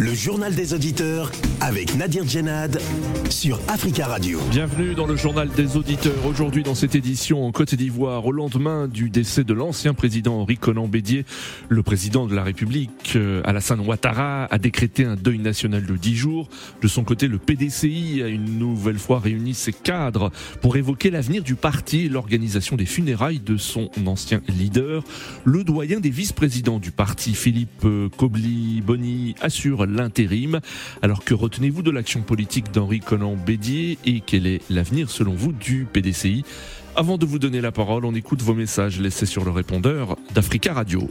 Le journal des auditeurs avec Nadir Djenad sur Africa Radio. Bienvenue dans le journal des auditeurs. Aujourd'hui, dans cette édition en Côte d'Ivoire, au lendemain du décès de l'ancien président Henri Conan Bédier, le président de la République, euh, Alassane Ouattara, a décrété un deuil national de 10 jours. De son côté, le PDCI a une nouvelle fois réuni ses cadres pour évoquer l'avenir du parti et l'organisation des funérailles de son ancien leader. Le doyen des vice-présidents du parti, Philippe Kobli-Boni, assure l'intérim. Alors que retenez-vous de l'action politique d'Henri Conan Bédier et quel est l'avenir selon vous du PDCI Avant de vous donner la parole, on écoute vos messages laissés sur le répondeur d'Africa Radio.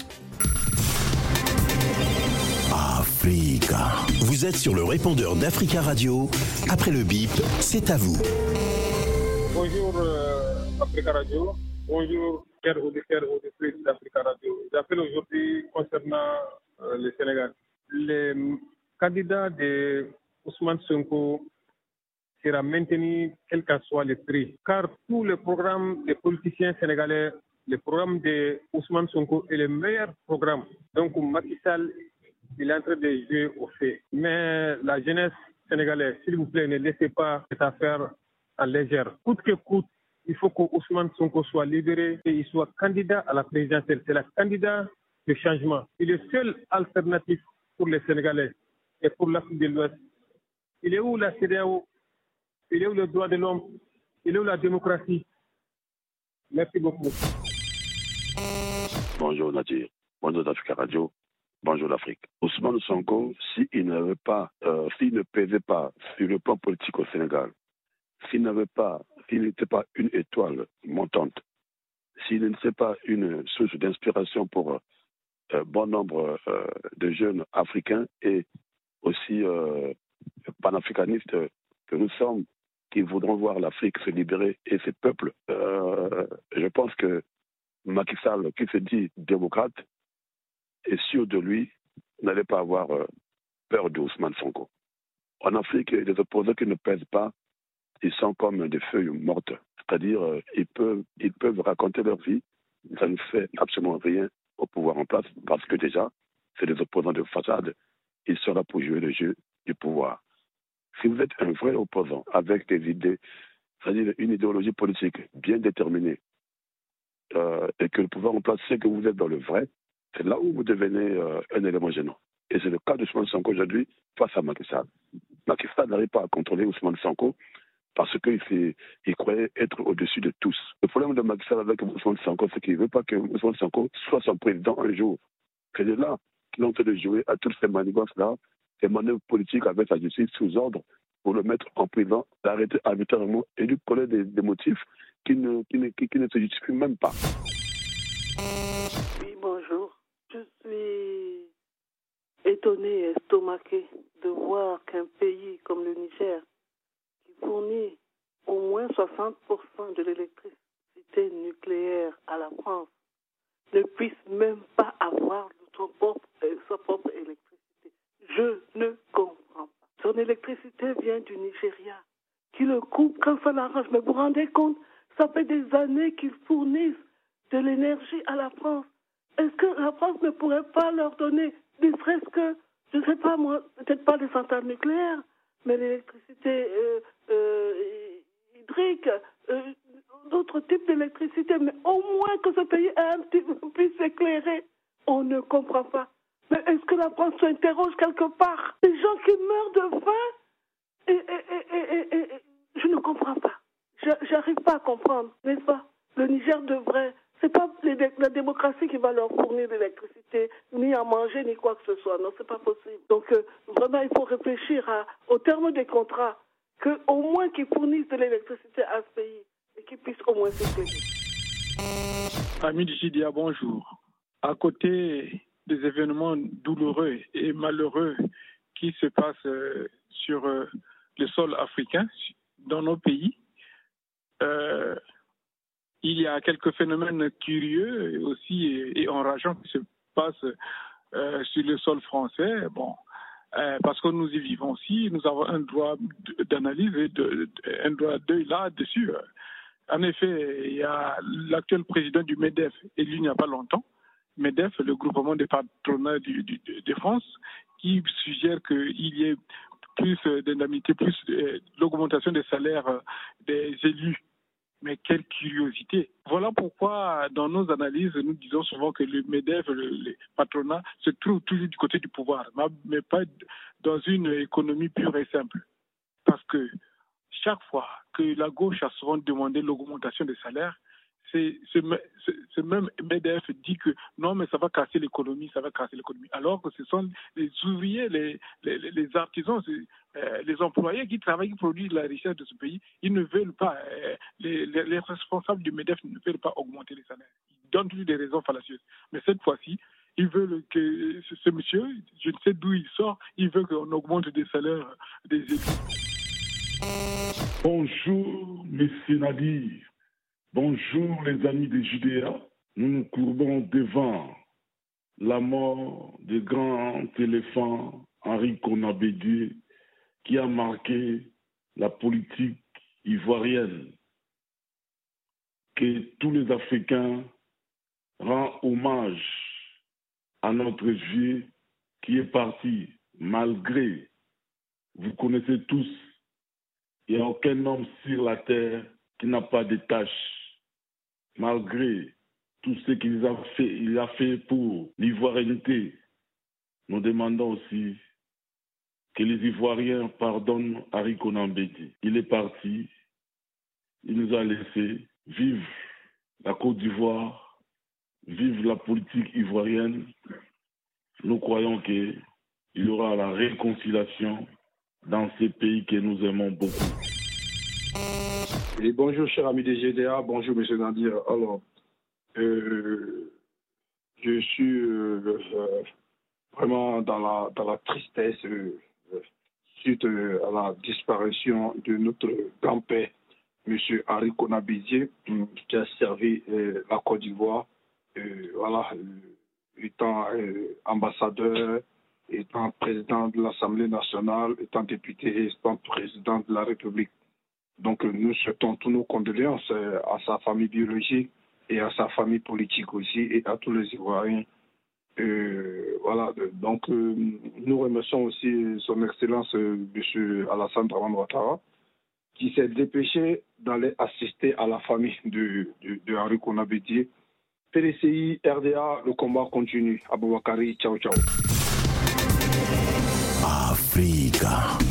Africa. Vous êtes sur le répondeur d'Africa Radio. Après le bip, c'est à vous. Bonjour euh, Africa Radio. Bonjour chers auditeurs auditrices d'Africa Radio. J'appelle aujourd'hui concernant euh, le Sénégal le candidat de Ousmane Sonko sera maintenu quel que soit le prix. Car tous les programmes des politiciens sénégalais, le programme de Ousmane Sonko est le meilleur programme. Donc Macky il est en train de jouer au fait. Mais la jeunesse sénégalaise, s'il vous plaît, ne laissez pas cette affaire en légère. Coûte que coûte, il faut que Ousmane Sonko soit libéré et il soit candidat à la présidentielle. C'est le candidat de changement. Il est le seul alternatif pour les Sénégalais et pour l'Afrique de l'Ouest. Il est où la CDAO Il est où le droit de l'homme? Il est où la démocratie? Merci beaucoup. Bonjour Nadir. Bonjour d'Africa Radio. Bonjour l'Afrique. Ousmane Sonko, s'il n'avait pas, euh, s'il ne pesait pas sur le plan politique au Sénégal, s'il n'avait pas, s'il n'était pas une étoile montante, s'il n'était pas une source d'inspiration pour euh, bon nombre euh, de jeunes africains et aussi euh, panafricanistes que nous sommes qui voudront voir l'Afrique se libérer et ses peuples. je pense que Macky Sall, qui se dit démocrate, est sûr de lui, n'allait pas avoir peur d'Ousmane Sonko. En Afrique, les opposants qui ne pèsent pas, ils sont comme des feuilles mortes. C'est-à-dire, ils peuvent raconter leur vie, ça ne fait absolument rien au pouvoir en place parce que déjà, c'est des opposants de façade. Ils sont là pour jouer le jeu du pouvoir. Si vous êtes un vrai opposant avec des idées, c'est-à-dire une idéologie politique bien déterminée, euh, et que le pouvoir en place sait que vous êtes dans le vrai, c'est là où vous devenez euh, un élément gênant. Et c'est le cas d'Ousmane Sanko aujourd'hui face à Macky Sall. N'arrive pas à contrôler Ousmane Sanko parce qu'il il croyait être au-dessus de tous. Le problème de Macky Sall avec Ousmane Sanko, c'est qu'il ne veut pas que Ousmane Sanko soit son président un jour. C'est là qu'il est en train de jouer à toutes ces manigances-là, ces manœuvres politiques avec sa justice sous ordre pour le mettre en prison, l'arrêter arbitrairement et lui coller des, motifs qui ne, se justifient même pas. Oui, bonjour. Je suis étonné et estomaqué de voir qu'un pays comme le Niger fournit au moins 60% de l'électricité nucléaire à la France ne puisse même pas avoir euh, sa propre électricité. Je ne comprends pas. Son électricité vient du Nigeria, qui le coupe quand ça l'arrange. Mais vous vous rendez compte, ça fait des années qu'ils fournissent de l'énergie à la France. Est-ce que la France ne pourrait pas leur donner, ne serait-ce que, je ne sais pas moi, peut-être pas des centrales nucléaires, mais l'électricité euh, euh, hydrique, euh, d'autres types d'électricité, mais au moins que ce pays un petit puisse s'éclairer. On ne comprend pas. Mais est-ce que la France s'interroge quelque part? Des gens qui meurent de faim je ne comprends pas. J'arrive pas à comprendre, n'est-ce pas? Le Niger devrait c'est pas la démocratie qui va leur fournir de l'électricité, ni à manger, ni quoi que ce soit. Non, c'est pas possible. Donc, euh, vraiment, il faut réfléchir au terme des contrats, qu'au moins qu'ils fournissent de l'électricité à ce pays et qu'ils puissent au moins s'éclairer. Ami Didier, bonjour. À côté des événements douloureux et malheureux qui se passent euh, sur euh, le sol africain, dans nos pays, il y a quelques phénomènes curieux aussi et, enrageants qui se passent euh, sur le sol français. Bon, euh, parce que nous y vivons aussi, nous avons un droit d'analyse et de, un droit d'œil là-dessus. En effet, il y a l'actuel président du MEDEF, élu il n'y a pas longtemps, MEDEF, le groupement des patronats de France, qui suggère qu'il y ait plus d'indemnités, plus l'augmentation des salaires des élus mais quelle curiosité. Voilà pourquoi, dans nos analyses, nous disons souvent que le MEDEF, le, les patronats, se trouvent toujours du côté du pouvoir, mais pas dans une économie pure et simple. Parce que chaque fois que la gauche a souvent demandé l'augmentation des salaires, ce même MEDEF dit que non, mais ça va casser l'économie, ça va casser l'économie. Alors que ce sont les ouvriers, les, les, artisans, euh, les employés qui travaillent, qui produisent la richesse de ce pays, ils ne veulent pas, euh, les, les, responsables du MEDEF ne veulent pas augmenter les salaires. Ils donnent toujours des raisons fallacieuses. Mais cette fois-ci, ils veulent que ce, monsieur, je ne sais d'où il sort, il veut qu'on augmente des salaires des élus. Bonjour, monsieur Nadir. Bonjour les amis de Judéa. Nous nous courbons devant la mort du grand éléphant Henri Konabédié qui a marqué la politique ivoirienne. Que tous les Africains rendent hommage à notre vieux qui est parti malgré, vous connaissez tous, il n'y a aucun homme sur la terre qui n'a pas de tâches malgré tout ce qu'il a fait, pour l'ivoirienneté, nous demandons aussi que les Ivoiriens pardonnent Harry Konambedi. Il est parti, il nous a laissé vivre la Côte d'Ivoire, vivre la politique ivoirienne. Nous croyons qu'il y aura la réconciliation dans ces pays que nous aimons beaucoup bonjour, cher ami des GDA. Bonjour, monsieur Nadir. Alors, euh, je suis euh, euh, vraiment dans la, dans la tristesse suite à la disparition de notre grand-père, monsieur Harry Konabidier, qui a servi la Côte d'Ivoire, voilà, étant ambassadeur, étant président de l'Assemblée nationale, étant député, étant président de la République. Donc nous souhaitons tous nos condoléances euh, à sa famille biologique et à sa famille politique aussi et à tous les Ivoiriens. Euh, voilà, donc euh, nous remercions aussi son Excellence M. Alassane Draman Ouattara qui s'est dépêché d'aller assister à la famille de, de, de Henri. PDCI, RDA, le combat continue. Aboubakari, ciao ciao.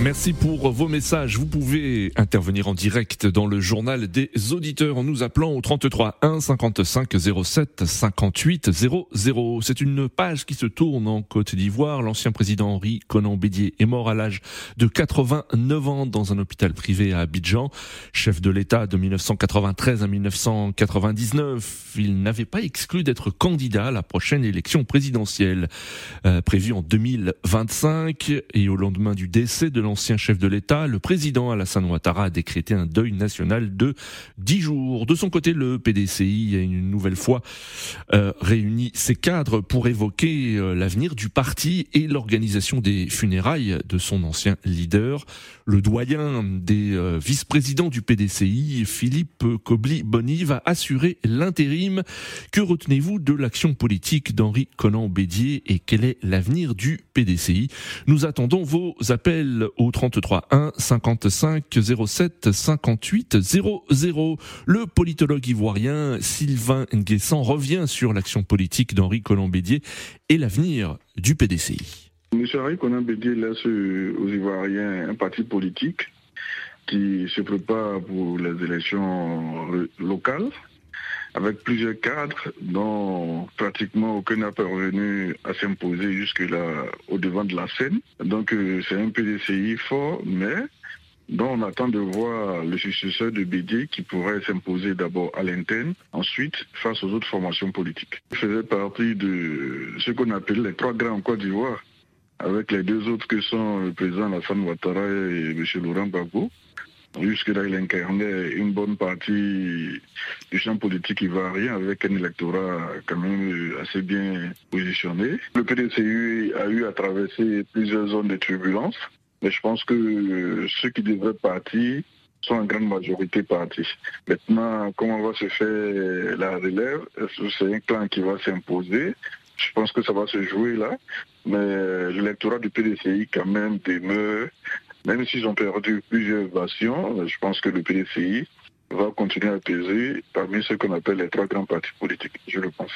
Merci pour vos messages. Vous pouvez intervenir en direct dans le journal des auditeurs en nous appelant au 33 1 55 07 58 00. C'est une page qui se tourne en Côte d'Ivoire. L'ancien président Henri Conan Bédier est mort à l'âge de 89 ans dans un hôpital privé à Abidjan. Chef de l'État de 1993 à 1999, il n'avait pas exclu d'être candidat à la prochaine élection présidentielle euh, prévue en 2025 et au lendemain du décès de l'ancien chef de l'État, le président Alassane Ouattara a décrété un deuil national de 10 jours. De son côté, le PDCI a une nouvelle fois euh, réuni ses cadres pour évoquer euh, l'avenir du parti et l'organisation des funérailles de son ancien leader. Le doyen des euh, vice-présidents du PDCI, Philippe Cobly-Bonive, a assuré l'intérim. Que retenez-vous de l'action politique d'Henri Conan-Bédier et quel est l'avenir du PDCI Nous attendons vos appels au 33 1 55 07 58 00. Le politologue ivoirien Sylvain Nguessan revient sur l'action politique d'Henri Colomb-Bédier et l'avenir du PDCI. Monsieur Henri Colomb-Bédier laisse aux Ivoiriens un parti politique qui se prépare pour les élections locales avec plusieurs cadres dont pratiquement aucun n'a parvenu à s'imposer jusque-là au devant de la scène. Donc euh, c'est un PDCI fort, mais dont on attend de voir le successeur de Bédier qui pourrait s'imposer d'abord à l'interne, ensuite face aux autres formations politiques. Il faisait partie de ce qu'on appelle les trois grands en Côte d'Ivoire, avec les deux autres que sont le président Alassane Ouattara et M. Laurent Gbagbo. Jusque-là, il incarnait une bonne partie du champ politique ivoirien avec un électorat quand même assez bien positionné. Le PDCU a eu à traverser plusieurs zones de turbulence, mais je pense que ceux qui devraient partir sont en grande majorité partis. Maintenant, comment va se faire la relève? C'est un clan qui va s'imposer? Je pense que ça va se jouer là. Mais l'électorat du PDCI quand même demeure, même s'ils ont perdu plusieurs versions, je pense que le PDCI va continuer à peser parmi ce qu'on appelle les trois grands partis politiques, je le pense.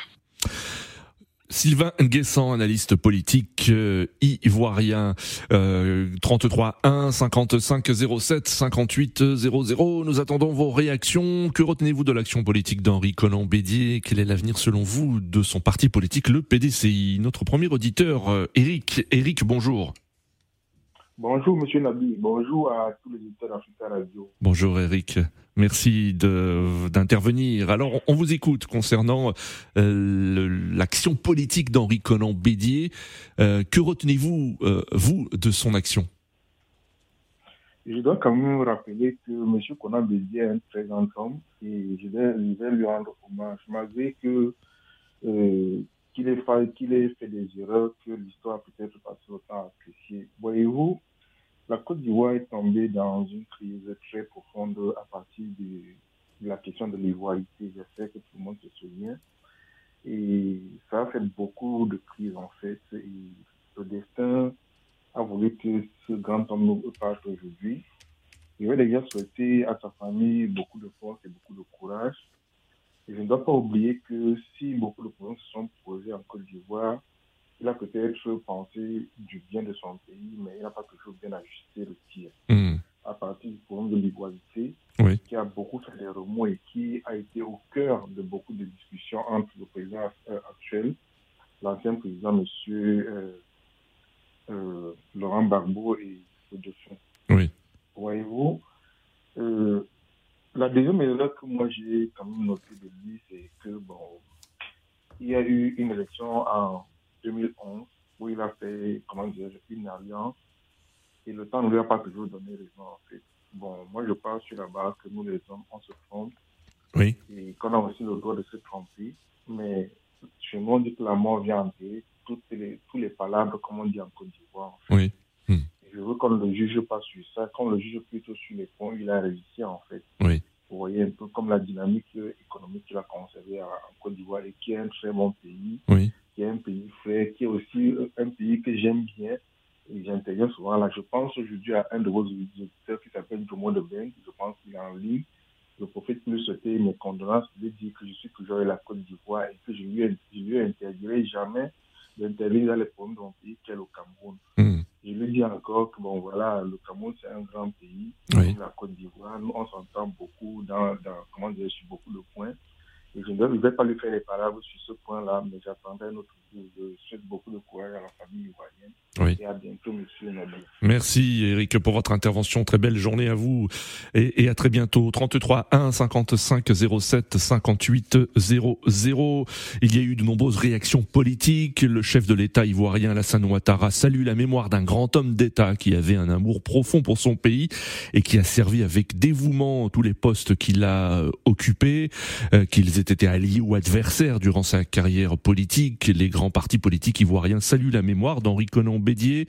Sylvain Nguessan, analyste politique euh, ivoirien, euh, 33 1 55 07 58 00. Nous attendons vos réactions. Que retenez-vous de l'action politique d'Henri Conan Bédier Quel est l'avenir selon vous de son parti politique, le PDCI Notre premier auditeur, euh, Eric. Eric, bonjour. Bonjour Monsieur Nabi, bonjour à tous les auditeurs d'Africa Radio. Bonjour Eric. Merci d'intervenir. Alors, on vous écoute concernant euh, l'action politique d'Henri Conan Bédier. Euh, que retenez-vous, euh, vous, de son action? Je dois quand même rappeler que M. Conan Bédier est un très grand homme et je vais, lui rendre hommage, malgré que qu'il ait, fait des erreurs que l'histoire peut-être pas autant appréciée. Voyez-vous, la Côte d'Ivoire est tombée dans une crise très profonde à partir de, la question de l'ivoirité. J'espère que tout le monde se souvient. Et ça a fait beaucoup de crises en fait. Et le destin a voulu que ce grand homme nous parte aujourd'hui. Je vais déjà souhaiter à sa famille beaucoup de force et beaucoup de courage. Et je ne dois pas oublier que si beaucoup de problèmes se sont posés en Côte d'Ivoire, peut-être pensé du bien de son pays, mais il n'a pas toujours bien ajusté le tir. Hmm. À partir du problème de l'égalité, qui a beaucoup fait des remous et qui a été au cœur de beaucoup de discussions entre le président euh, actuel, l'ancien président, M. Euh, euh, Laurent Barbeau et le dauphin. Oui. Voyez-vous, la deuxième erreur que moi j'ai quand même noté de lui, c'est que, bon, il y a eu une élection en 2011 où il a fait, comment dire, une alliance et le temps ne lui a pas toujours donné raison en fait. Bon, moi je pense sur la base que nous les hommes, on se trompe oui. et qu'on a aussi le droit de se tromper, mais chez nous on dit que la mort vient entrer toutes les, tous les palabres comme on dit en Côte d'Ivoire. Oui. Hmm. Je veux qu'on ne le juge pas sur ça, qu'on le juge plutôt sur les points où il a réussi en fait. Oui. Vous voyez un peu comme la dynamique économique qu'il a conservée en Côte d'Ivoire et qui est un très bon pays. Oui un pays frais, qui est aussi un pays que j'aime bien. Et j'interviens souvent là. Je pense aujourd'hui à un de vos auditeurs qui s'appelle Jomo de Ben. Je pense qu'il est en ligne. Je profite de lui souhaiter mes condoléances, de lui dire que je suis toujours à la Côte d'Ivoire et que je lui, je lui interdirai jamais d'intervenir dans les problèmes de mon pays qu'est le Cameroun. Hmm. Je lui dis encore que bon voilà, le Cameroun c'est un grand pays, oui. la Côte d'Ivoire. Nous on s'entend beaucoup dans, dans, comment dire, sur beaucoup de points. Et je ne vais pas lui faire les parables sur ce point-là, mais j'attendrai un autre beaucoup de courage. Oui. Et à bientôt, monsieur Nabil. Merci, Eric, pour votre intervention. Très belle journée à vous. Et, et à très bientôt. 33 1 55 07 58 00. Il y a eu de nombreuses réactions politiques. Le chef de l'État ivoirien, Alassane Ouattara, salue la mémoire d'un grand homme d'État qui avait un amour profond pour son pays et qui a servi avec dévouement tous les postes qu'il a occupés, euh, qu'ils aient été alliés ou adversaires durant sa carrière politique. Les grands partis politiques ivoiriens saluent la mémoire d'Henri Conan Bédier.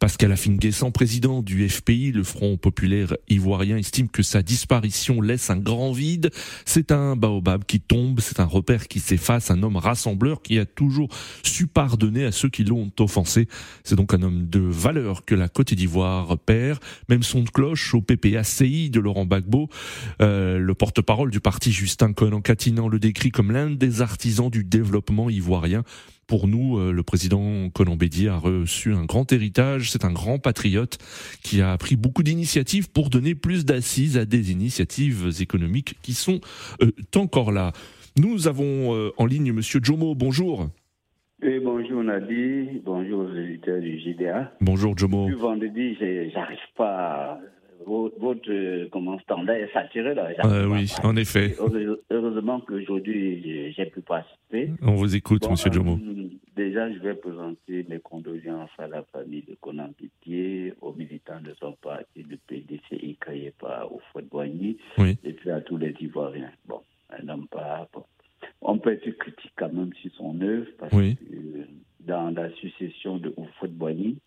Pascal Affinguessan, président du FPI, le Front populaire ivoirien, estime que sa disparition laisse un grand vide. C'est un baobab qui tombe, c'est un repère qui s'efface, un homme rassembleur qui a toujours su pardonner à ceux qui l'ont offensé. C'est donc un homme de valeur que la Côte d'Ivoire perd. Même son de cloche au PPACI de Laurent Gbagbo, euh, le porte-parole du parti Justin Conan Catinant le décrit comme l'un des artisans du développement ivoirien. Pour nous, euh, le président Conan Bédier a reçu un grand héritage. C'est un grand patriote qui a pris beaucoup d'initiatives pour donner plus d'assises à des initiatives économiques qui sont euh, encore là. Nous avons euh, en ligne Monsieur Jomo. Bonjour. Oui, bonjour Nadi, bonjour aux éditeurs du JDA. Bonjour Jomo. Depuis vendredi, j'arrive pas votre, euh, comment, standard est saturé. Là. Euh, oui, en effet. Heureusement qu'aujourd'hui, j'ai pu participer. On vous écoute, Monsieur Jomo. Euh, déjà, je vais présenter mes condoléances à la famille de Conan Pitié, aux militants de son parti, de PDCI créé par Oufouet Boigny, oui. et puis à tous les Ivoiriens. Bon, un homme pas. Bon. On peut être critique quand même sur son œuvre, parce oui. que dans la succession de Oufouet Boigny,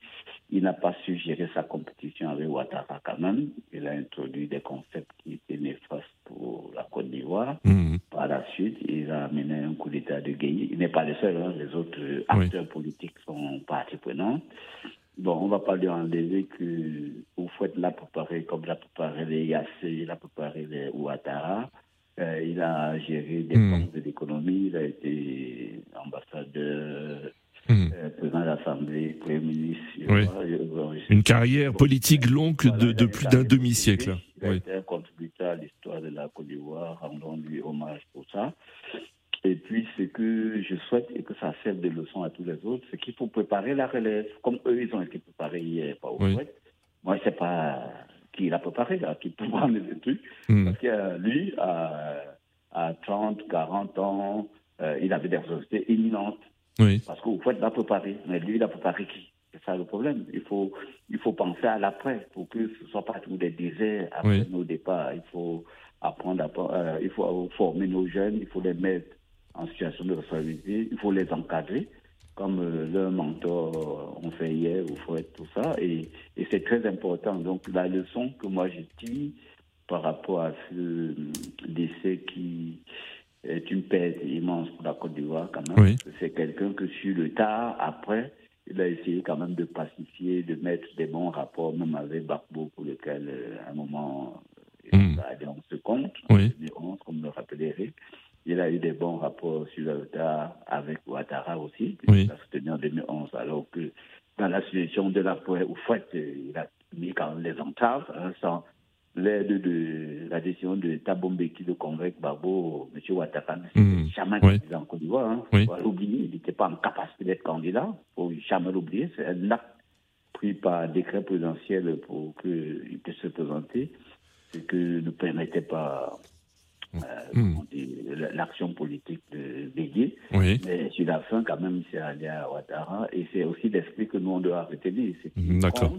il n'a pas su gérer sa compétition avec Ouattara quand même. Il a introduit des concepts qui étaient néfastes pour la Côte d'Ivoire. Mmh. Par la suite, il a mené un coup d'État de Gueye. Il n'est pas le seul, hein. les autres acteurs oui. politiques sont partie prenante. Bon, on va pas lui enlever que Oufouet l'a préparé comme l'a préparé les Yassé, il a préparé les Ouattara. Euh, il a géré des Mmh. de l'économie, il a été ambassadeur Mmh. euh, président de l'Assemblée, Premier ministre. Oui. Je, Une carrière politique longue voilà, de, de plus d'un demi-siècle. Il a été un contributeur à l'histoire de la Côte d'Ivoire, rendons-lui hommage pour ça. Et puis, ce que je souhaite et que ça serve de leçon à tous les autres, c'est qu'il faut préparer la relève. Comme eux, ils ont été préparés hier par oui. Moi, je ne sais pas qui l'a préparé, là, qui peut prendre les trucs. Mmh. Parce que lui, à, à 30, 40 ans, euh, il avait des responsabilités imminentes. Oui. Parce qu'au fait, il l'a préparé. Mais lui, il a préparé qui C'est ça le problème. Il faut, il faut penser à l'après pour que ce ne soit pas tout des déserts après oui. nos départs. Il faut apprendre, à, euh, il faut former nos jeunes, il faut les mettre en situation de responsabilité, il faut les encadrer, comme euh, leur mentor ont fait hier, ou faut être tout ça. Et, et c'est très important. Donc, la leçon que moi je tire par rapport à ce décès qui est une perte immense pour la Côte d'Ivoire quand même. Oui. C'est quelqu'un que sur le tard, après, il a essayé quand même de pacifier, de mettre des bons rapports, même avec Bakbo, pour lequel, euh, à un moment, Mm. on se compte, oui. en 2011, comme le rappelait Eric. Il a eu des bons rapports sur le tard avec Ouattara aussi, oui. il a soutenu en 2011, alors que dans la situation de la poêle, au fait, il a mis quand même les entraves, hein, sans l'aide de la décision de Tabombe qui le convainc Babo, M. Ouattara, mmh. jamais oui. candidat en Côte d'Ivoire. Hein. Oui. faut pas l'oublier, il n'était pas en capacité d'être candidat. Il faut jamais l'oublier. C'est un acte pris par décret présidentiel pour qu'il puisse se présenter, ce que ne permettait pas euh, mmh. l'action politique de Bédier. Oui. Mais sur la fin, quand même, il s'est allé à Ouattara. Et c'est aussi l'esprit que nous, on doit retenir. Mmh, D'accord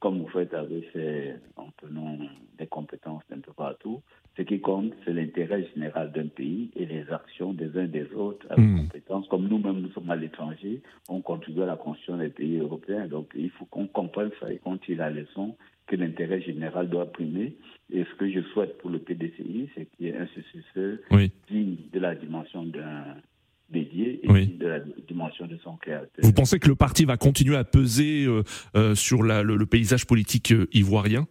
comme vous faites avec ces, en tenant des compétences d'un peu partout, ce qui compte, c'est l'intérêt général d'un pays et les actions des uns des autres avec Mmh. compétences. Comme nous-mêmes, nous sommes à l'étranger, on contribue à la construction des pays européens. Donc, il faut qu'on comprenne ça et qu'on tire la leçon que l'intérêt général doit primer. Et ce que je souhaite pour le PDCI, c'est qu'il y ait un successeur oui. digne de la dimension d'un dédié et Oui. de la dimension de son créateur. Vous pensez que le parti va continuer à peser euh, euh, sur la, le, le paysage politique euh, ivoirien?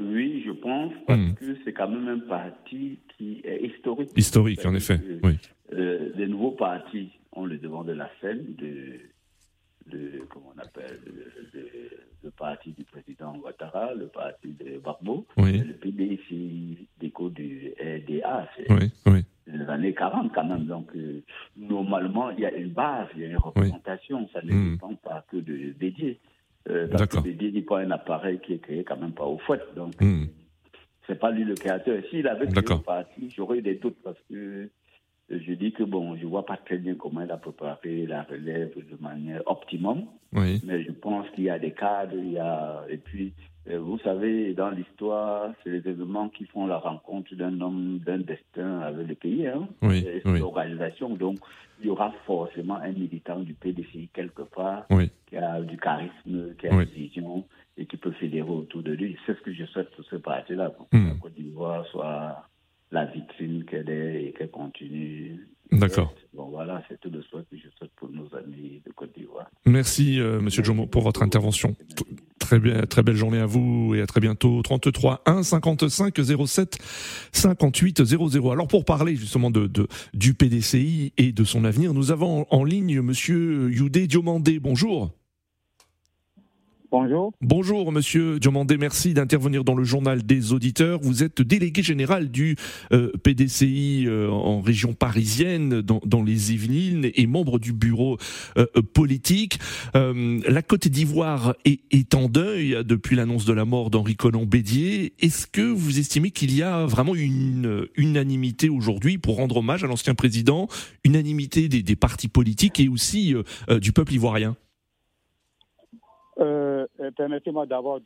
Oui, je pense, parce Hmm. que c'est quand même un parti qui est historique. Historique, en effet. Oui. euh, les nouveaux partis ont le devant de la scène de, de comment on appelle, de- de- le parti du président Ouattara, le parti de Barbo, Oui. le PDC d'écho du RDA. Oui, oui. Les années 40 quand même. Donc, euh, normalement, il y a une base, il y a une représentation. Ça ne Hmm. dépend pas que de Bédier. Euh, parce que Bédier n'est pas un appareil qui est créé quand même pas au fouet. Donc, Hmm. c'est pas lui le créateur. S'il avait créé D'accord. le parti, j'aurais eu des doutes parce que je dis que bon, je vois pas très bien comment il a préparé la relève de manière optimum. Oui. Mais je pense qu'il y a des cadres, il y a et puis euh, vous savez dans l'histoire, c'est les événements qui font la rencontre d'un homme, d'un destin avec le pays. Hein. Oui, C'est oui. l'organisation. Donc il y aura forcément un militant du PDCI quelque part Oui. qui a du charisme, qui a une vision et qui peut fédérer autour de lui. C'est ce que je souhaite pour ce parti-là, pour Hmm. que la Côte d'Ivoire soit la vitrine qu'elle est et qu'elle continue. D'accord. Bon, voilà, c'est tout le souhait que je souhaite pour nos amis de Côte d'Ivoire. Merci, euh, Monsieur Jomo, pour votre intervention. Très bien, très belle journée à vous et à très bientôt. 33 1 55 07 58 00. Alors pour parler justement de, de du PDCI et de son avenir, nous avons en, en ligne Monsieur Youdé Diomandé. Bonjour. Bonjour. Bonjour, monsieur Diomandé. Merci d'intervenir dans le journal des auditeurs. Vous êtes délégué général du euh, PDCI euh, en région parisienne, dans, les Yvelines, et membre du bureau euh, politique. la Côte d'Ivoire est, en deuil depuis l'annonce de la mort d'Henri Conan Bédier. Est-ce que vous estimez qu'il y a vraiment une unanimité aujourd'hui pour rendre hommage à l'ancien président, unanimité des partis politiques et aussi du peuple ivoirien? Euh, Permettez-moi d'abord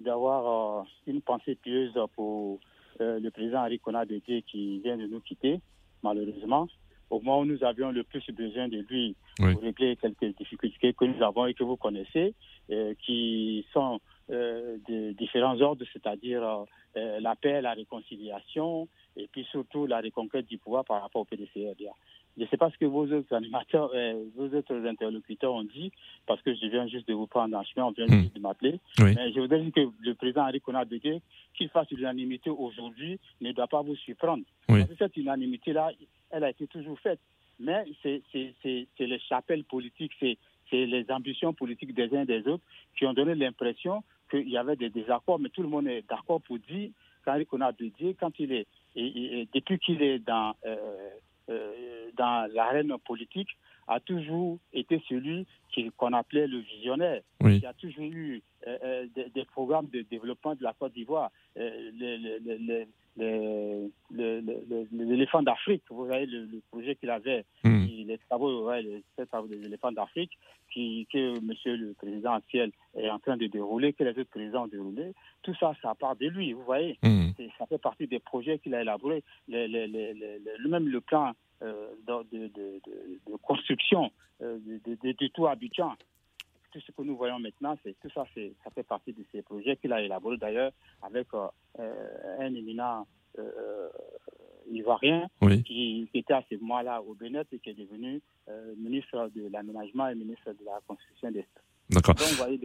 d'avoir euh, une pensée pieuse pour euh, le président Henri Bédier qui vient de nous quitter, malheureusement. Au moment où nous avions le plus besoin de lui pour régler quelques difficultés que nous avons et que vous connaissez, euh, qui sont de différents ordres, c'est-à-dire la paix, la réconciliation et puis surtout la reconquête du pouvoir par rapport au PDCRDA. Je ne sais pas ce que vos autres animateurs, euh, vos autres interlocuteurs ont dit, parce que je viens juste de vous prendre en chemin, on vient hmm. juste de m'appeler. Mais je voudrais dire que le président Henri Bédier, qu'il fasse l'unanimité aujourd'hui, ne doit pas vous surprendre. Parce que cette unanimité-là, elle a été toujours faite. Mais c'est les chapelles politiques, c'est les ambitions politiques des uns et des autres qui ont donné l'impression qu'il y avait des désaccords, mais tout le monde est d'accord pour dire qu'Henri Bédier, quand il est, et, depuis qu'il est dans... Euh, euh, dans l'arène politique a toujours été celui qu'on appelait le visionnaire. Il y a toujours eu euh, euh, des, programmes de développement de la Côte d'Ivoire. l'éléphant d'Afrique, vous voyez le, projet qu'il avait, les travaux, les, travaux des éléphants d'Afrique, que Monsieur le Président actuel est en train de dérouler, que les autres présidents ont déroulé, tout ça, ça part de lui, vous voyez. Hmm. Ça fait partie des projets qu'il a élaborés. Le, même le plan euh, de, de, construction euh, de, tout Abidjan. Tout ce que nous voyons maintenant, c'est tout ça, ça fait partie de ces projets qu'il a élaborés d'ailleurs avec euh, un éminent ivoirien qui, était à ce moment-là au Bénin et qui est devenu ministre de l'aménagement et ministre de la construction des D'accord. Donc, vous voyez,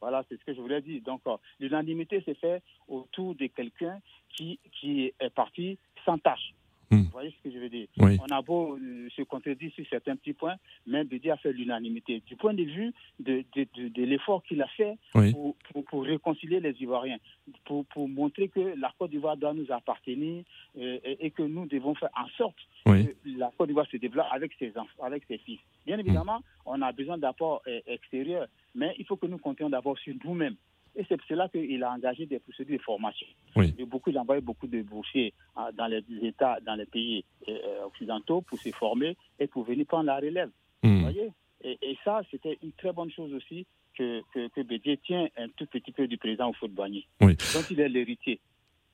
voilà, c'est ce que je voulais dire. Donc, l'unanimité s'est faite autour de quelqu'un qui, qui est parti sans tâche. Hmm. Vous voyez ce que je veux dire On a beau euh, se contredire sur certains petits points, mais Bédi a fait l'unanimité. Du point de vue de, de, de, l'effort qu'il a fait pour, pour, réconcilier les Ivoiriens, pour, pour, montrer que la Côte d'Ivoire doit nous appartenir euh, et, que nous devons faire en sorte que la Côte d'Ivoire se développe avec ses, enfants, avec ses fils. Bien évidemment, on a besoin d'apports euh, extérieurs, mais il faut que nous comptions d'abord sur nous-mêmes. Et c'est pour cela qu'il a engagé des procédures de formation. Et beaucoup, il a envoyé beaucoup de boursiers euh, dans les États, dans les pays euh, occidentaux pour se former et pour venir prendre la relève. Hmm. Vous voyez? Et, ça, c'était une très bonne chose aussi que, que, que Bédier tient un tout petit peu du président Oufou-Boigny. Oui. Donc il est l'héritier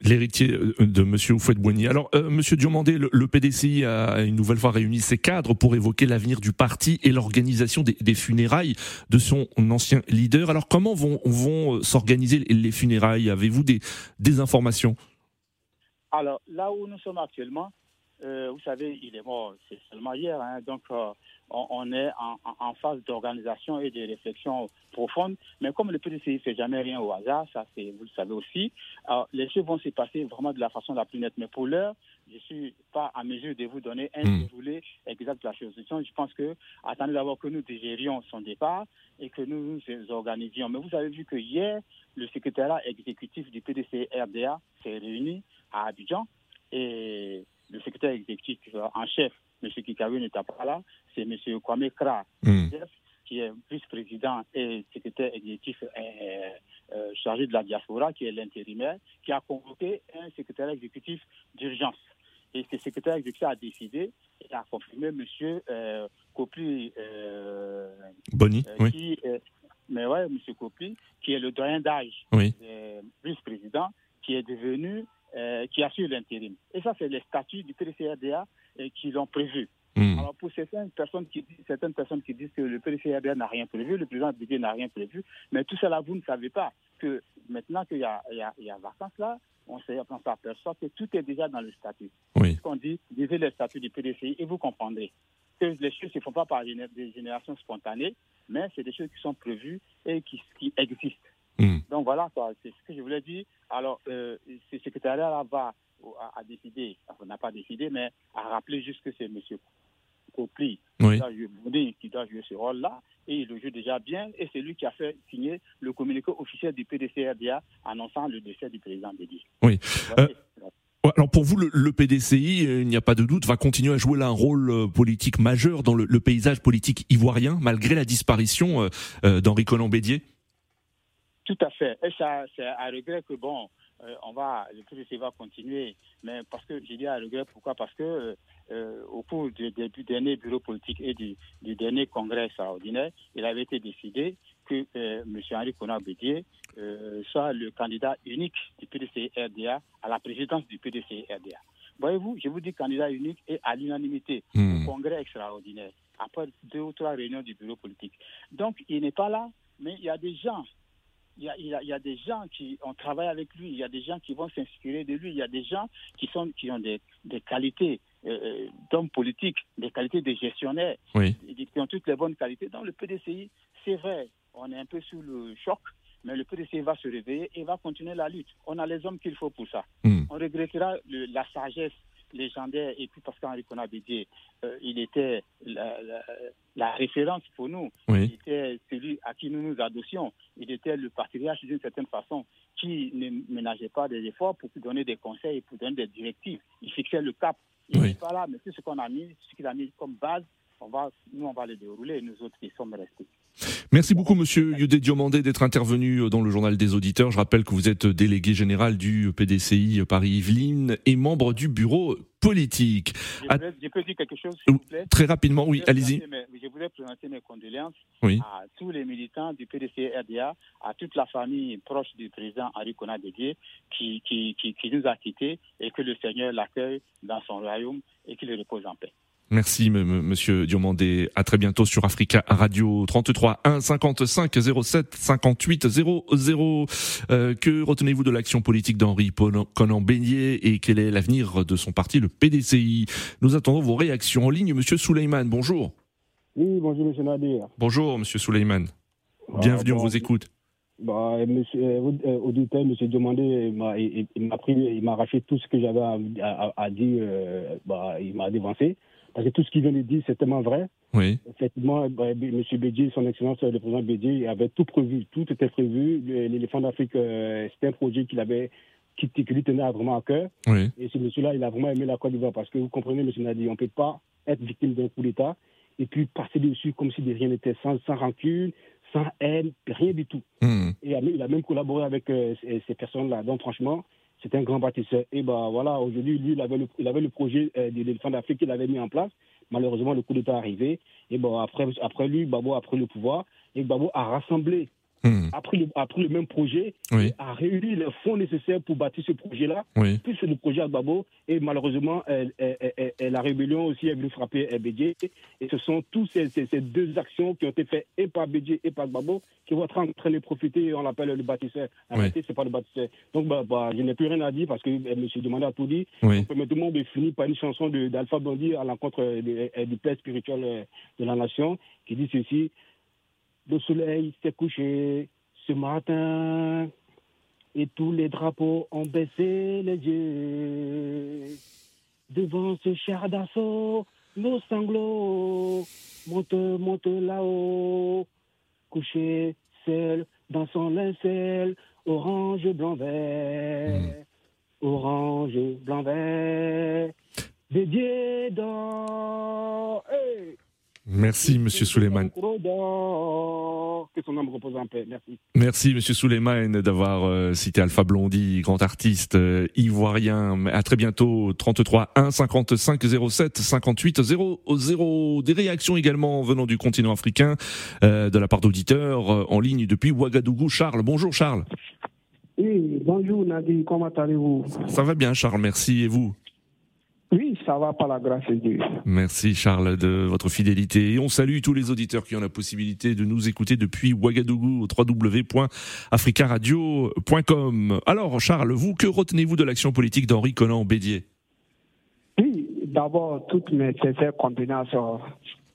l'héritier euh, de Monsieur Oufouette-Boigny. Alors, euh, Monsieur Diomandé, le, PDCI a une nouvelle fois réuni ses cadres pour évoquer l'avenir du parti et l'organisation des, funérailles de son ancien leader. Alors, comment vont, vont euh, s'organiser les funérailles? Avez-vous des informations? Alors, là où nous sommes actuellement, euh, vous savez, il est mort, c'est seulement hier, hein, donc euh, on, est en, phase d'organisation et de réflexion profonde. Mais comme le PDCI ne fait jamais rien au hasard, ça c'est, vous le savez aussi, alors, les choses vont se passer vraiment de la façon la plus nette. Mais pour l'heure, je ne suis pas à mesure de vous donner un hmm. déroulé exact de la chose. Je pense que, attendez d'abord que nous digérions son départ et que nous nous organisions. Mais vous avez vu que hier, le secrétariat exécutif du PDC RDA s'est réuni à Abidjan et le secrétaire exécutif en chef, M. Kikawi n'était pas là, c'est M. Kwame Kra, hmm. qui est vice-président et secrétaire exécutif euh, euh, chargé de la diaspora, qui est l'intérimaire, qui a convoqué un secrétaire exécutif d'urgence. Et ce secrétaire exécutif a décidé et a confirmé M. Euh, Kopli. Euh, Bonny, oui. mais ouais, M. Qui est le doyen d'âge, vice-président, qui est devenu euh, qui assure l'intérim. Et ça, c'est les statuts du PDCRDA euh, qui l'ont prévu. Hmm. Alors pour certaines personnes, qui, certaines personnes qui disent que le PDCRDA n'a rien prévu, le président Bédier n'a rien prévu, mais tout cela, vous ne savez pas que maintenant qu'il y a, il y, a, il y a vacances là, on s'aperçoit que tout est déjà dans le statut. Oui. Ce qu'on dit, lisez le statut du PDCI et vous comprendrez que les choses ne se font pas par des générations spontanées, mais c'est des choses qui sont prévues et qui, qui existent. Hmm. Donc voilà, c'est ce que je voulais dire. Alors, euh, ce secrétariat-là va à, décider, on n'a pas décidé, mais à rappeler juste que c'est M. copie Oui. qui doit jouer- ce rôle-là, et il le joue déjà bien, et c'est lui qui a fait signer le communiqué officiel du PDCRDA annonçant le décès du président Bédier. Oui. Euh, Alors pour vous, le, le PDCI, euh, il n'y a pas de doute, va continuer à jouer là un rôle euh, politique majeur dans le, le paysage politique ivoirien, malgré la disparition euh, euh, d'Henri Conan Bédier Tout à fait. Et ça, c'est à regret que, bon, euh, on va, le PDC va continuer. Mais parce que, j'ai dit à regret, pourquoi? Parce que euh, au cours du, du- du dernier bureau politique et du, du dernier congrès extraordinaire, il avait été décidé que euh, M. Henri Conan Bédier euh, soit le candidat unique du PDC-RDA à la présidence du PDC-RDA. Voyez-vous, je vous dis candidat unique et à l'unanimité Hmm. au congrès extraordinaire, après deux ou trois réunions du bureau politique. Donc, il n'est pas là, mais il y a des gens il y, a, il, y a, il y a des gens qui ont travaillé avec lui, il y a des gens qui vont s'inspirer de lui, il y a des gens qui, sont, qui ont des, des qualités euh, d'hommes politiques, des qualités de gestionnaires, Oui. qui ont toutes les bonnes qualités. Dans le PDCI, c'est vrai, on est un peu sous le choc, mais le PDCI va se réveiller et va continuer la lutte. On a les hommes qu'il faut pour ça. Hmm. On regrettera le- la sagesse légendaire et puis parce qu'Henri Conan Bédier, euh, il était la, la- la référence pour nous. Oui. Il était celui à qui nous nous adossions. Il était le patriarche d'une certaine façon qui ne ménageait pas des efforts pour donner des conseils, pour donner des directives. Il fixait le cap. Il Oui. n'est pas là, mais tout ce qu'on a mis, ce qu'il a mis comme base, on va, nous, on va le dérouler, nous autres qui sommes restés. Merci beaucoup, Monsieur Yudé Diomandé, d'être intervenu dans le journal des auditeurs. Je rappelle que vous êtes délégué général du PDCI Paris-Yvelines et membre du bureau politique. Je, À- voudrais- je peux dire quelque chose, s'il vous plaît? Très rapidement, oui, allez-y. Je voudrais présenter mes condoléances Oui. à tous les militants du PDC-RDA, à toute la famille proche du président Henri Conan Bédier qui, qui, qui, qui nous a quittés et que le Seigneur l'accueille dans son royaume et qu'il repose en paix. Merci, monsieur Diomandé. À très bientôt sur Africa Radio 33 1 55 07 58 00. Euh, que retenez-vous de l'action politique d'Henri Conan Beignet et quel est l'avenir de son parti, le PDCI Nous attendons vos réactions en ligne. Monsieur Souleyman, bonjour. Oui, bonjour, monsieur Nadir. Bonjour, monsieur Souleyman. Bienvenue, on vous écoute. Bah, monsieur, euh, euh, auditeur, monsieur Demandé, il m'a, il, il m'a pris, il m'a arraché tout ce que j'avais à, à- à dire, euh, bah, il m'a dévancé. Parce que tout ce qu'il vient de dire, c'est tellement vrai. Oui. Effectivement, bah, monsieur Bédier, son excellence, le président Bédier, avait tout prévu, tout était prévu. L'éléphant d'Afrique, euh, c'était un projet qu'il avait, qui, qui lui tenait vraiment à cœur. Oui. Et ce monsieur-là, il a vraiment aimé la Côte d'Ivoire parce que vous comprenez, monsieur Nadi, on ne peut pas être victime d'un coup d'État et puis passer dessus comme si de rien n'était, sans, sans rancune, sans haine, rien du tout. Hmm. Et il a, même- collaboré avec euh, ces, ces personnes-là. Donc, franchement, c'est un grand bâtisseur. Et ben voilà, aujourd'hui, lui, il avait le, il avait le projet euh, de l'éléphant d'Afrique qu'il avait mis en place. Malheureusement, le coup d'État est arrivé. Et bon, après, après lui, Babo a pris le pouvoir. Et Babo a rassemblé, Hmm. a pris le, a pris le même projet, Oui. et a réuni les fonds nécessaires pour bâtir ce projet-là Oui. plus le projet Agbabo. Et malheureusement, la rébellion aussi est venue frapper Bédié. Et ce sont tous ces, ces- ces deux actions qui ont été faites et par Bédié et par Agbabo qui vont être en train de profiter. On l'appelle le bâtisseur. En Oui. réalité, c'est pas le bâtisseur. Donc, bah, bah, je n'ai plus rien à dire parce que euh, M. Demandé a tout dit. Oui. Donc, permettez-moi de finir par une chanson d'Alpha Blondy à l'encontre du père spirituel euh, de la nation qui dit ceci. Le soleil s'est couché ce matin et tous les drapeaux ont baissé les yeux. Devant ce char d'assaut, nos sanglots montent, montent là-haut, couché seul dans son linceul, orange, blanc, vert, orange, blanc, vert, dédié dans... Merci, monsieur Souleyman. Rodon. Que son âme repose en paix. Merci. Merci, monsieur Souleyman, d'avoir euh, cité Alpha Blondy, grand artiste euh, ivoirien. À très bientôt, 33 1 55 07 58 00. Des réactions également venant du continent africain, euh, de la part d'auditeurs euh, en ligne depuis Ouagadougou. Charles, bonjour Charles. Oui, bonjour Nadi, comment allez-vous? Ça va bien Charles, merci. Et vous? Oui, ça va par la grâce de Dieu. Merci Charles de votre fidélité. Et on salue tous les auditeurs qui ont la possibilité de nous écouter depuis Ouagadougou au www.africaradio.com. Alors Charles, vous, que retenez-vous de l'action politique d'Henri Conan Bédier? Oui, d'abord, toutes mes sincères condoléances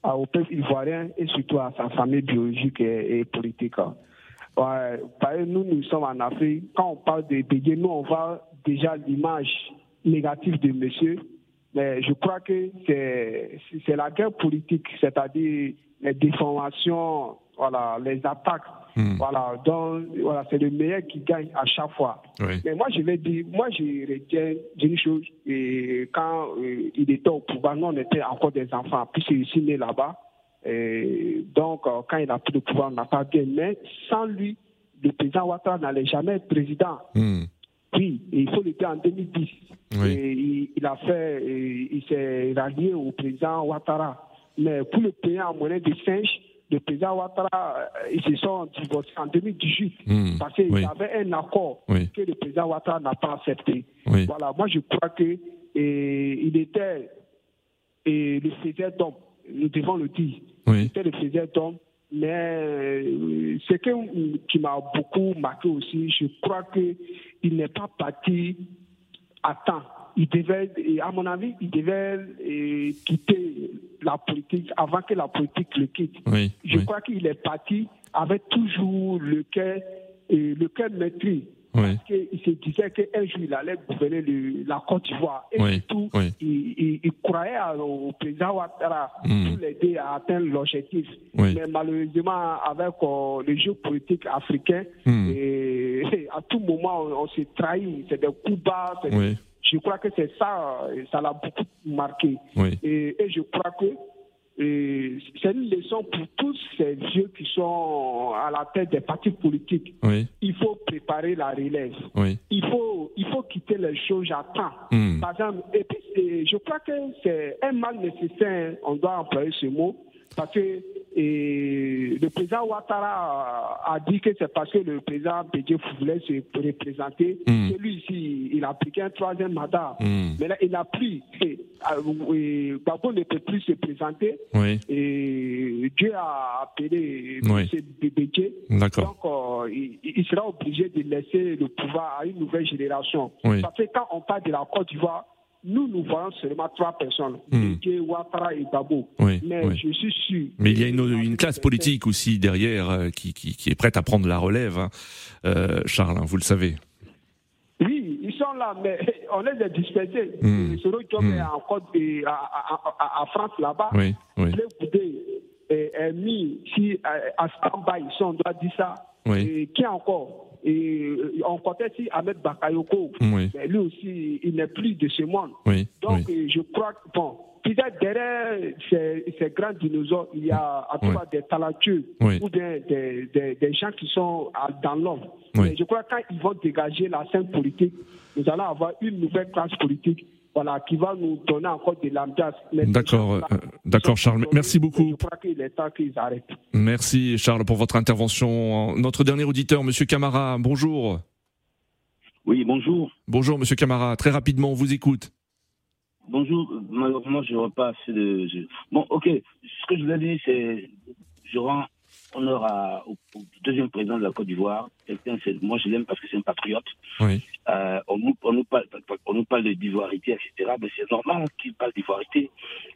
au peuple ivoirien et surtout à sa famille biologique et, et politique. Ouais, nous, nous sommes en Afrique. Quand on parle de Bédier, nous, on voit déjà l'image négative de monsieur. Mais je crois que c'est la guerre politique, c'est-à-dire les déformations, voilà, les attaques. Hmm. Voilà, donc voilà, c'est le meilleur qui gagne à chaque fois. Mais moi, je vais dire, moi, je retiens une chose. Et quand euh, il était au pouvoir, nous, on était encore des enfants, puis c'est ici né là-bas. donc, euh, quand il a pris le pouvoir, on n'a pas bien. Mais sans lui, le président Ouattara n'allait jamais être président. Hmm. Oui, il faut le dire en 2010. Et il, a fait, il s'est rallié au président Ouattara. Mais pour le pays en monnaie de singe, le président Ouattara, euh, ils se sont divorcés en 2018 hmm. parce qu'il y avait un accord que le président Ouattara n'a pas accepté. Voilà, moi je crois que il était et le faisait d'homme, nous devons le dire. Il était le faisait d'homme, mais euh, ce qui m'a beaucoup marqué aussi, je crois qu'il n'est pas parti à temps il devait, à mon avis, il devait quitter la politique avant que la politique le quitte. Je crois qu'il est parti avec toujours le cœur, le cœur maîtrise. Parce qu'il se disait qu'un jour, il allait gouverner la Côte d'Ivoire. Et surtout, il, croyait au président Ouattara mm. pour l'aider à atteindre l'objectif. Mais malheureusement, avec euh, le jeu politique africain, mm. et, à tout moment, on, s'est trahi. C'est des coups bas, je crois que c'est ça, ça l'a beaucoup marqué. Et, je crois que c'est une leçon pour tous ces vieux qui sont à la tête des partis politiques. Il faut préparer la relève. Il, faut, il faut quitter les choses à temps. Hmm. Par exemple, et puis je crois que c'est un mal nécessaire, on doit employer ce mot, parce que et le président Ouattara a dit que c'est parce que le président Bédié voulait se représenter mm. que lui ici, il a pris un troisième mandat. Mm. Mais là, il n'a plus. Gbagbo ne peut plus se présenter. Et Dieu a appelé oui. Bédié. Donc, euh, il, sera obligé de laisser le pouvoir à une nouvelle génération. Parce que quand on parle de la Côte d'Ivoire, nous, nous voyons seulement trois personnes, hmm. Ouattara et Babo. mais je suis sûr. Mais il y a une, classe politique aussi derrière euh, qui, qui, est prête à prendre la relève, hein. euh, Charles, hein, vous le savez. Oui, ils sont là, mais on les a dispersés. Mmh. Mmh. en Côte à, à, France là-bas. Oui, oui. est mis si, à stand-by, si on doit dire ça. Et qui encore? Et euh, on comptait si Ahmed Bakayoko, mais lui aussi, il n'est plus de ce monde. Donc, euh, je crois que, bon, peut-être derrière ces, ces, grands dinosaures, il y a à toi des talentueux ou des, des, des, gens qui sont dans l'ombre. Je crois que quand ils vont dégager la scène politique, nous allons avoir une nouvelle classe politique voilà, qui va nous donner encore de l'ambiance. D'accord, euh, d'accord Charles. Merci beaucoup. Je crois qu'il est temps qu'ils arrêtent. Merci Charles pour votre intervention. Notre dernier auditeur, Monsieur Camara, bonjour. Oui, bonjour. Bonjour Monsieur Camara, très rapidement, on vous écoute. Bonjour, malheureusement je n'aurai pas assez de... Bon, ok, ce que je voulais dire, c'est je rends honneur au, deuxième président de la Côte d'Ivoire. Moi, je l'aime parce que c'est un patriote. Oui. Euh, on, nous, on, nous parle, on nous parle de d'ivoirité, etc. Mais c'est normal qu'il parle d'ivoirité.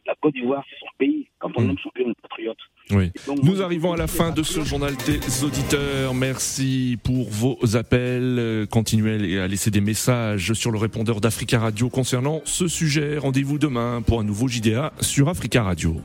La Côte d'Ivoire, c'est son pays. Quand on mm. aime son pays, on est patriote. Oui. Nous arrivons à la fin de ce journal des auditeurs. Merci pour vos appels. Euh, continuez à laisser des messages sur le répondeur d'Africa Radio concernant ce sujet. Rendez-vous demain pour un nouveau JDA sur Africa Radio.